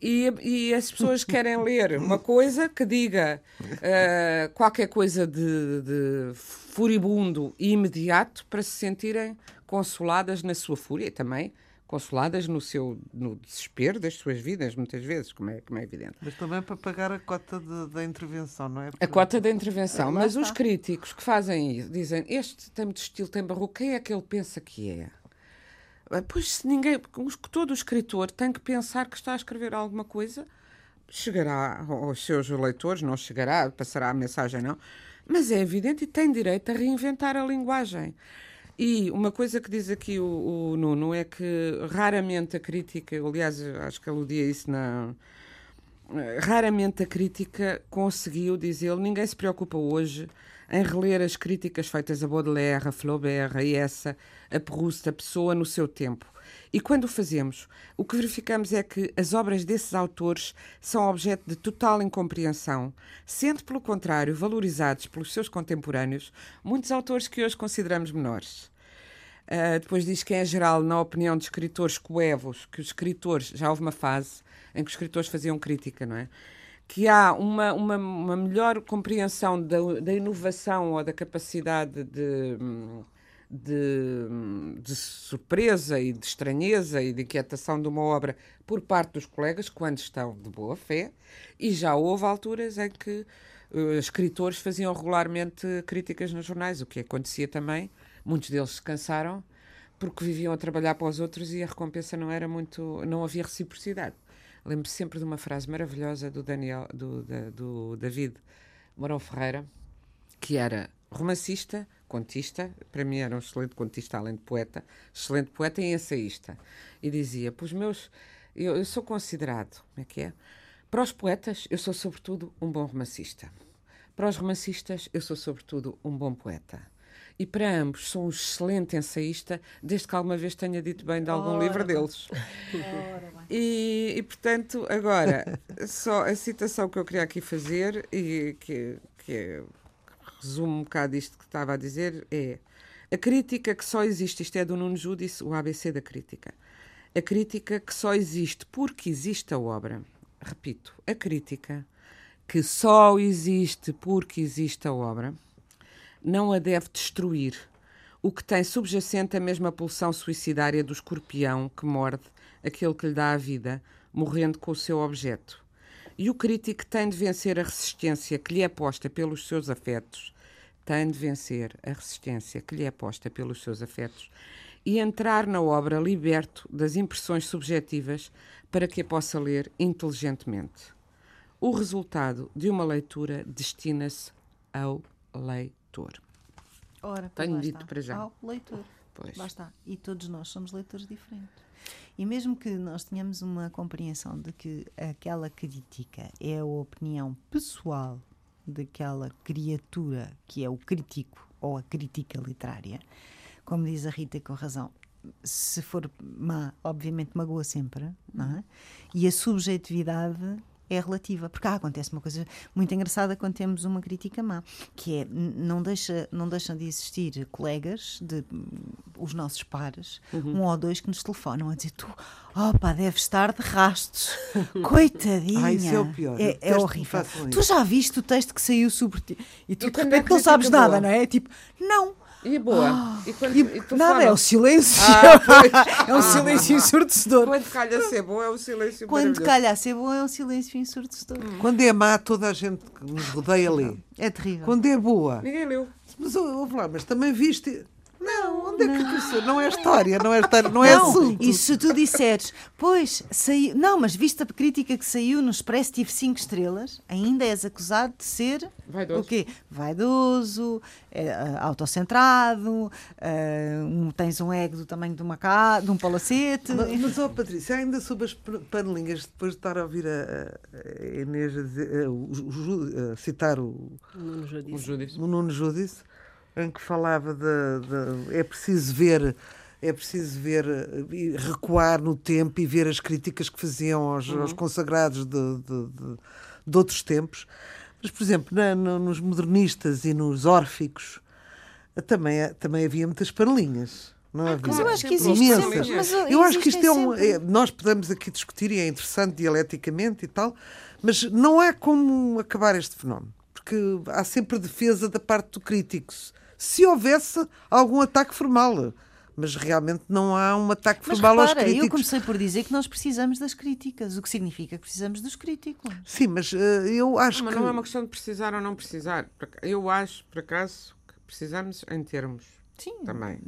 E, e as pessoas querem ler uma coisa que diga uh, qualquer coisa de, de, furibundo e imediato para se sentirem consoladas na sua fúria também consoladas no seu no desespero das suas vidas, muitas vezes, como é, como é evidente. Mas também para pagar a cota da intervenção, não é? Porque... A cota da intervenção. Mas os críticos que fazem isso dizem este tem muito estilo, tem barroco, quem é que ele pensa que é? Ah, pois se ninguém, todo escritor tem que pensar que está a escrever alguma coisa, chegará aos seus leitores, não chegará, passará a mensagem, não, mas é evidente e tem direito a reinventar a linguagem. E uma coisa que diz aqui o, o Nuno é que raramente a crítica, aliás, acho que aludia isso na. Raramente a crítica conseguiu, diz ele, ninguém se preocupa hoje em reler as críticas feitas a Baudelaire, a Flaubert, a essa, a Proust, a pessoa no seu tempo. E quando o fazemos, o que verificamos é que as obras desses autores são objeto de total incompreensão, sendo, pelo contrário, valorizados pelos seus contemporâneos, muitos autores que hoje consideramos menores. Uh, depois diz que, em geral, na opinião de escritores coevos, que os escritores, já houve uma fase em que os escritores faziam crítica, não é? Que há uma, uma, uma melhor compreensão da, da inovação ou da capacidade de de, de, surpresa e de estranheza e de inquietação de uma obra por parte dos colegas quando estão de boa fé, e já houve alturas em que uh, escritores faziam regularmente críticas nos jornais, o que acontecia também. Muitos deles se cansaram porque viviam a trabalhar para os outros e a recompensa não era muito, não havia reciprocidade. Lembro sempre de uma frase maravilhosa do Daniel, do, da, do David Morão Ferreira, que era romancista, contista, para mim era um excelente contista, além de poeta, excelente poeta e ensaísta. E dizia: Pois meus, eu, eu sou considerado, como é que é? Para os poetas, eu sou sobretudo um bom romancista. Para os romancistas, eu sou sobretudo um bom poeta. E para ambos sou um excelente ensaísta, desde que alguma vez tenha dito bem de algum Ora, livro deles. E, e, portanto, agora, só a citação que eu queria aqui fazer e que, que resume um bocado isto que estava a dizer é a crítica que só existe, isto é do Nuno Júdice, o ABC da crítica. A crítica que só existe porque existe a obra. Repito, a crítica que só existe porque existe a obra não a deve destruir, o que tem subjacente a mesma pulsão suicidária do escorpião que morde aquele que lhe dá a vida, morrendo com o seu objeto. E o crítico tem de vencer a resistência que lhe é posta pelos seus afetos, tem de vencer a resistência que lhe é posta pelos seus afetos e entrar na obra liberto das impressões subjetivas para que a possa ler inteligentemente. O resultado de uma leitura destina-se ao leitor. Ora, Tenho dito está. para já. Ao leitor. Pois. Lá está. E todos nós somos leitores diferentes. E mesmo que nós tenhamos uma compreensão de que aquela crítica é a opinião pessoal daquela criatura que é o crítico ou a crítica literária, como diz a Rita com razão, se for má, obviamente magoa sempre, não é? E a subjetividade é relativa, porque ah, acontece uma coisa muito engraçada quando temos uma crítica má, que é não deixa não deixam de existir colegas de os nossos pares, um ou dois que nos telefonam a dizer tu, opa, deves estar de rastos, coitadinha. Ah, isso é o pior. É, é horrível. Tu já viste o texto que saiu sobre ti? E tu de repente não sabes nada, não é? Tipo, não. E boa. e quando, E, e tu nada, é o silêncio. Ah, é um silêncio ensurdecedor. Quando calha ser bom é o silêncio Quando calha a ser bom é um silêncio ensurdecedor. Quando é má, toda a gente que nos rodeia lê. É terrível. Quando é boa, Ninguém leu. mas ou- ouve lá, mas também viste. Não, onde é que isso? Não é história, não é história, não é Não, assunto. e se tu disseres, pois, saiu. Não, mas viste a crítica que saiu no Expresso, tive 5 estrelas, ainda és acusado de ser. Vaidoso. O quê? Vaidoso, é, ah, autocentrado, ah, um- tens um ego do tamanho de, uma ca... de um palacete. Mas, mas ó Patrícia, ainda sobre as pan- panelinhas, depois de estar a ouvir a, a Inês a, dizer- a- o- o citar o, Nuno O disse. Júdice. o Nuno Judice, em que falava de, de- é preciso ver é preciso ver eh, e recuar no tempo e ver as críticas que faziam aos, aos consagrados de, de, de- de outros tempos. Mas, por exemplo, na- no- nos modernistas e nos órficos eh, também, eh, também havia muitas panelinhas. Não havia? Mas eu acho que existe sempre. Mas Eu acho que isto é um. é- nós podemos aqui discutir e é interessante dialeticamente e tal, mas não há como acabar este fenómeno, porque há sempre defesa da parte do crítico. Se houvesse algum ataque formal, mas realmente não há um ataque Mas formal aos repara, críticos. eu comecei por dizer que nós precisamos das críticas, o que significa que precisamos dos críticos. Sim, mas eh, eu acho Mas que. não é uma questão de precisar ou não precisar. Eu acho, por acaso, que precisamos em termos Sim. também.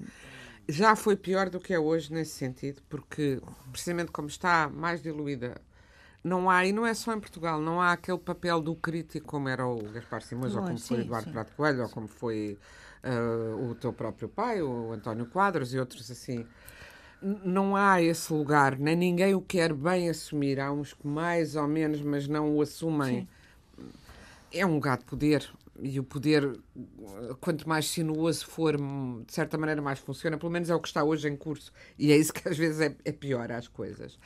Já foi pior do que é hoje nesse sentido, porque precisamente como está mais diluída, não há, e não é só em Portugal, não há aquele papel do crítico como era o Gaspar Simões, ou Não como foi sim, Eduardo sim. Prato Coelho, ou como foi ah, o teu próprio pai, o António Quadros e outros assim. Não há esse lugar, nem ninguém o quer bem assumir. Há uns que mais ou menos, mas não o assumem. É um lugar de poder. E o poder, quanto mais sinuoso for, de certa maneira mais funciona. Pelo menos é o que está hoje em curso. E é isso que às vezes é, é pior às coisas.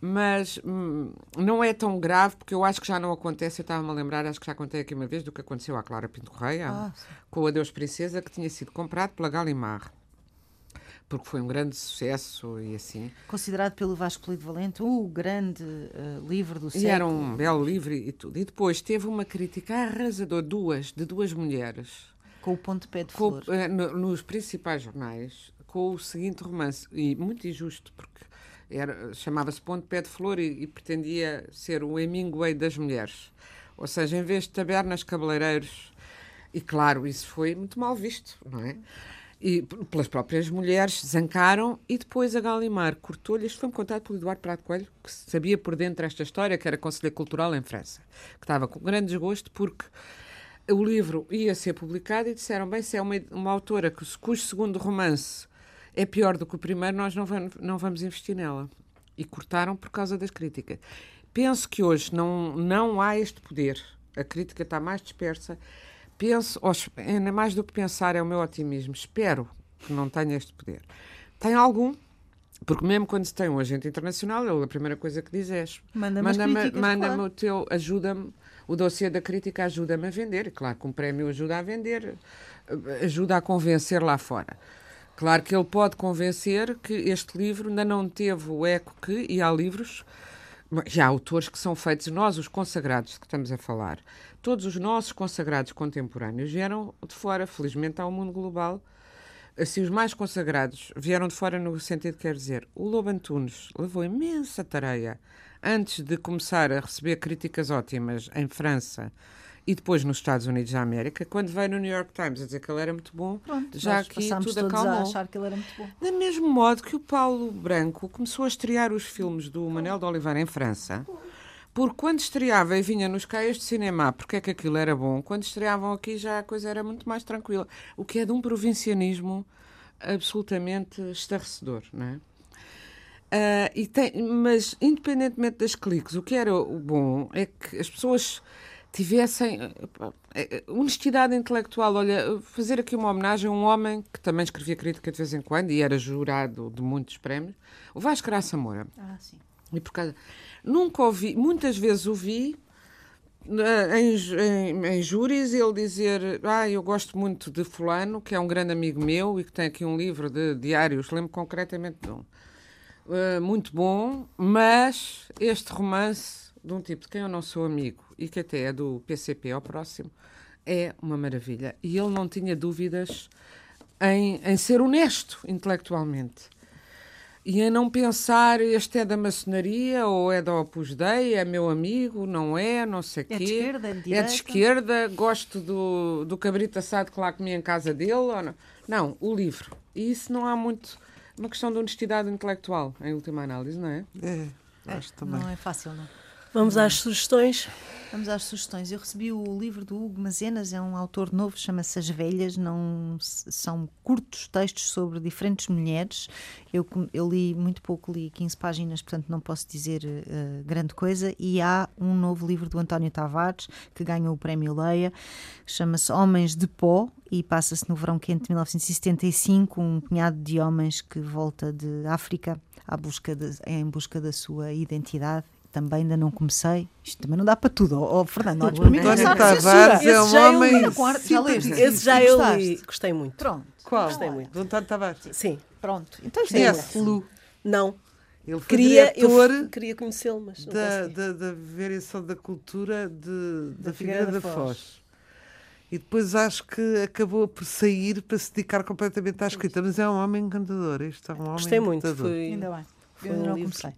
Mas hum, não é tão grave, porque eu acho que já não acontece. Eu estava-me a lembrar, acho que já contei aqui uma vez, do que aconteceu à Clara Pinto Correia, Ah, com o Adeus Princesa, que tinha sido comprado pela Galimar. Porque foi um grande sucesso e assim. Considerado pelo Vasco Polido Valente o grande eh, livro do E século. era um belo livro e tudo. E depois teve uma crítica arrasadora, duas, de duas mulheres, Com o pontepé de com- flor. eh, no- nos principais jornais, com o seguinte romance, e muito injusto, porque chamava-se Ponto Pé de Flor e, e pretendia ser o Hemingway das mulheres. Ou seja, em vez de tabernas, cabeleireiros. E claro, isso foi muito mal visto, não é? E pelas próprias mulheres zancaram e depois a Galimar cortou-lhe. Isto foi-me contado pelo Eduardo Prato Coelho, que sabia por dentro esta história, que era conselheiro cultural em França, que estava com grande desgosto porque o livro ia ser publicado e disseram: bem, se é uma, uma autora cujo segundo romance é pior do que o primeiro, nós não vamos, não vamos investir nela. E cortaram por causa das críticas. Penso que hoje não, não há este poder. A crítica está mais dispersa. penso, ainda mais do que pensar, é o meu otimismo. Espero que não tenha este poder. Tem algum, porque mesmo quando se tem um agente internacional, ele, a primeira coisa que diz é manda-me manda manda claro. o teu, ajuda-me, o dossiê da crítica ajuda-me a vender. Claro que um prémio ajuda a vender, ajuda a convencer lá fora. Claro que ele pode convencer que este livro ainda não teve o eco que, e há livros, já há autores que são feitos, nós, os consagrados que estamos a falar, todos os nossos consagrados contemporâneos vieram de fora, felizmente um mundo global. Assim, os mais consagrados vieram de fora no sentido que quer dizer, o Lobo Antunes levou imensa tarefa antes de começar a receber críticas ótimas em França e depois nos Estados Unidos da América, quando veio no New York Times a dizer que ele era muito bom, Pronto, já aqui tudo acalmou. A achar que ele era muito bom. Da mesmo modo que o Paulo Branco começou a estrear os filmes do Manel de Oliveira em França, porque quando estreava e vinha nos caias de cinema, porque é que aquilo era bom, quando estreavam aqui já a coisa era muito mais tranquila, o que é de um provincianismo absolutamente estarrecedor, não é? Uh, tem, mas, independentemente das cliques, o que era bom é que as pessoas tivessem eh, eh, honestidade intelectual. Olha, fazer aqui uma homenagem a um homem que também escrevia crítica de vez em quando e era jurado de muitos prémios, o Vasco Graça Moura. Ah, sim. E por causa... Nunca ouvi, muitas vezes ouvi eh, em, em, em júris ele dizer ah, eu gosto muito de fulano, que é um grande amigo meu e que tem aqui um livro de diários, lembro concretamente de um. Uh, muito bom, mas este romance de um tipo de quem eu não sou amigo e que até é do PCP ao próximo, é uma maravilha. E ele não tinha dúvidas em, em ser honesto intelectualmente. E em não pensar, este é da maçonaria ou é da Opus Dei, é meu amigo, não é, não sei o é quê. De esquerda, é, de, é de esquerda, gosto do, do cabrito assado que lá comia em casa dele. Ou não. não, o livro. E isso não há muito. Uma questão de honestidade intelectual, em última análise, não é? É, acho é, também. Não é fácil, não. Vamos às sugestões. Vamos às sugestões. Eu recebi o livro do Hugo Mazenas, é um autor novo, chama-se As Velhas, não são curtos textos sobre diferentes mulheres. Eu, eu li muito pouco, li 15 páginas, portanto não posso dizer uh, grande coisa. E há um novo livro do António Tavares, que ganhou o prémio Leia, chama-se Homens de Pó, e passa-se no verão quente de 1975, um punhado de homens que volta de África à busca de, em busca da sua identidade também ainda não comecei. Isto também não dá para tudo. Oh, Fernando, olha, para mim António Tavares é um homem. Esse já eu li. Gostei muito. Pronto. Qual? Gostei muito. Do António Tavares? Sim. Pronto. Então isto é Lu. Não. Ele foi queria, diretor eu queria conhecê-lo, mas não da, da, da variação da cultura de, da, da Figueira da, Foz. Foz. E depois acho que acabou por sair para se dedicar completamente à escrita. Mas é um homem encantador. Isto é um homem Gostei encantador. muito. Foi, Ainda bem. Eu ainda não comecei.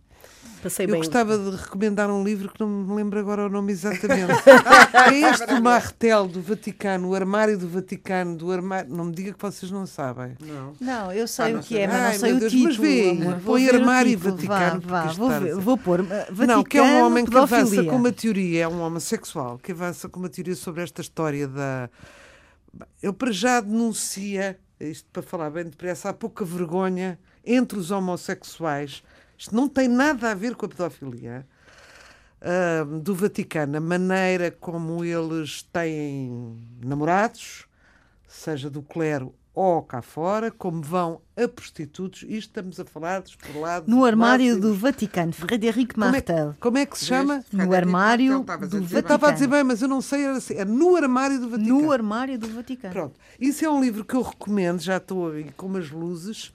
Passei eu bem. gostava de recomendar um livro que não me lembro agora o nome exatamente. é este do Martel, do Vaticano, o armário do Vaticano, do armário. Não me diga que vocês não sabem. Não, não eu sei ah, o que é, mas Ai, não sei o Deus, título. Mas vê, amor, põe armário Vaticano. Vá, vá, vou, ver, vou pôr. Vaticano, não, que é um homem que avança com uma teoria, é um homossexual, que avança com uma teoria sobre esta história da. Eu para já denuncia, isto para falar bem depressa, há pouca vergonha entre os homossexuais isto não tem nada a ver com a pedofilia. Uh, do Vaticano, a maneira como eles têm namorados, seja do clero ou cá fora, como vão a prostitutos, isto estamos a falar dos por lado. No armário máximos. do Vaticano, Frederic Martel. Como é, como é que se chama? No armário do Vaticano. Eu estava a dizer bem, mas eu não sei, era assim, é no armário do Vaticano. No armário do Vaticano. Pronto, isso é um livro que eu recomendo, já estou aí com umas luzes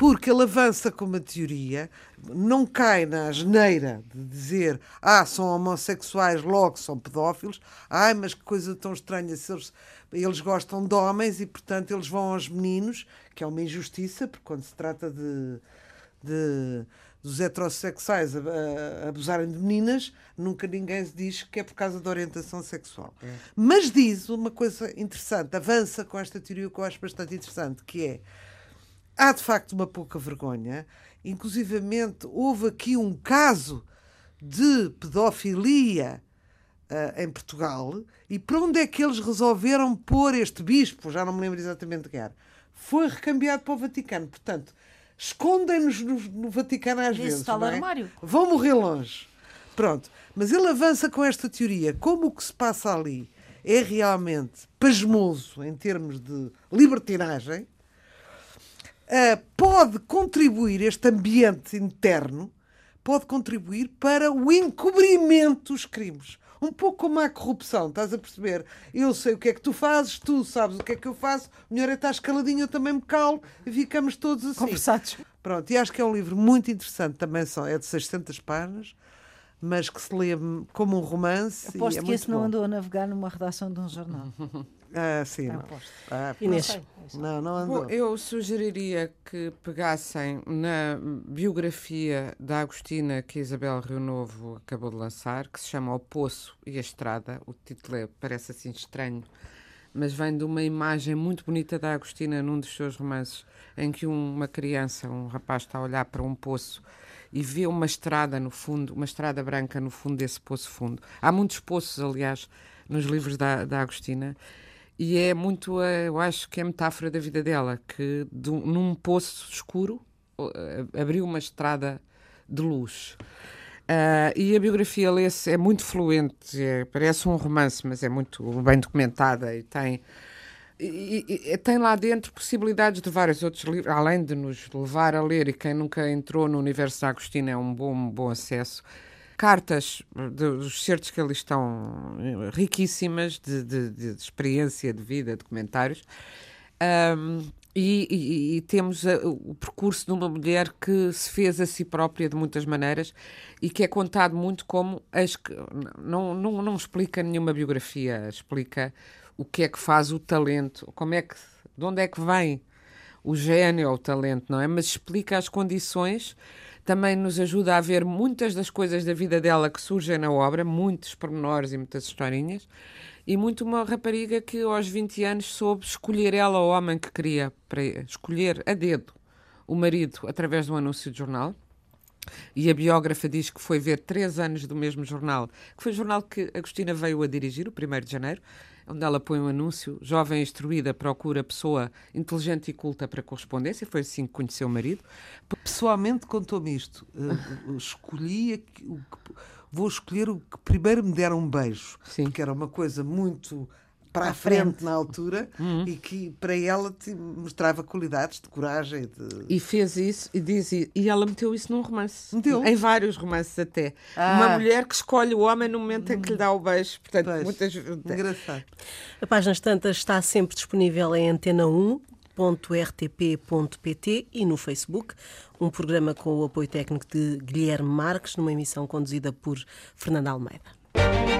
porque ele avança com uma teoria, não cai na asneira de dizer ah, são homossexuais, logo são pedófilos, ai, mas que coisa tão estranha, se eles, eles gostam de homens e, portanto, eles vão aos meninos, que é uma injustiça, porque quando se trata de, de dos heterossexuais abusarem de meninas, nunca ninguém se diz que é por causa da orientação sexual. É. Mas diz uma coisa interessante, avança com esta teoria que eu acho bastante interessante, que é há de facto uma pouca vergonha. Inclusivamente, houve aqui um caso de pedofilia uh, em Portugal. E para onde é que eles resolveram pôr este bispo? Já não me lembro exatamente quem era. Foi recambiado para o Vaticano. Portanto, escondem-nos no, no, Vaticano às Esse vezes. Está não é? armário. Vão morrer longe. Pronto. Mas ele avança com esta teoria. Como o que se passa ali é realmente pasmoso em termos de libertinagem, pode contribuir, este ambiente interno, pode contribuir para o encobrimento dos crimes. Um pouco como a corrupção, estás a perceber? Eu sei o que é que tu fazes, tu sabes o que é que eu faço, melhor é estar escaladinho, eu também me calo e ficamos todos assim. Conversados. Pronto, e acho que é um livro muito interessante, também são, é de 600 páginas, mas que se lê como um romance. Aposto é que esse bom. não andou a navegar numa redação de um jornal. Ah, sim. Não. Ah, Inês. Não, não andou. Bom, eu sugeriria que pegassem na biografia da Agostina que a Isabel Rio Novo acabou de lançar, que se chama O Poço e a Estrada. O título é, parece assim estranho, mas vem de uma imagem muito bonita da Agostina num dos seus romances, em que uma criança, um rapaz, está a olhar para um poço e vê uma estrada no fundo, uma estrada branca no fundo desse poço fundo. Há muitos poços, aliás, nos livros da, da Agostina. E é muito, eu acho que é a metáfora da vida dela, que de, num poço escuro abriu uma estrada de luz. Uh, e a biografia lê-se, é muito fluente, é, parece um romance, mas é muito bem documentada e tem, e, e, tem lá dentro possibilidades de vários outros livros, além de nos levar a ler, e quem nunca entrou no universo da Agostina é um bom, um bom acesso cartas dos certos que ali estão riquíssimas de, de, de experiência de vida, de comentários. Um, e, e, e, temos a, o percurso de uma mulher que se fez a si própria de muitas maneiras e que é contado muito como as, não, não, não explica nenhuma biografia, explica o que é que faz o talento, como é que, de onde é que vem o gênio ou o talento, não é? Mas explica as condições também nos ajuda a ver muitas das coisas da vida dela que surgem na obra, muitos pormenores e muitas historinhas, e muito uma rapariga que aos 20 anos soube escolher ela o homem que queria, para escolher a dedo o marido através de um anúncio de jornal. E a biógrafa diz que foi ver três anos do mesmo jornal, que foi o jornal que Agostina veio a dirigir, o 1 de janeiro, onde ela põe um anúncio: jovem instruída procura pessoa inteligente e culta para correspondência. Foi assim que conheceu o marido. Pessoalmente contou-me isto. Uh, escolhi o que, vou escolher o que primeiro me deram um beijo, Sim. porque era uma coisa muito para a frente, frente, na altura uhum. e que para ela mostrava qualidades de coragem. De... E fez isso e diz e ela meteu isso num romance. Meteu. Em vários romances até. Ah. Uma mulher que escolhe o homem no momento em que lhe dá o beijo. Portanto, beijo. muitas. Engraçado. A página Tantas está sempre disponível em antena 1 rtp.pt e no Facebook, um programa com o apoio técnico de Guilherme Marques, numa emissão conduzida por Fernanda Almeida.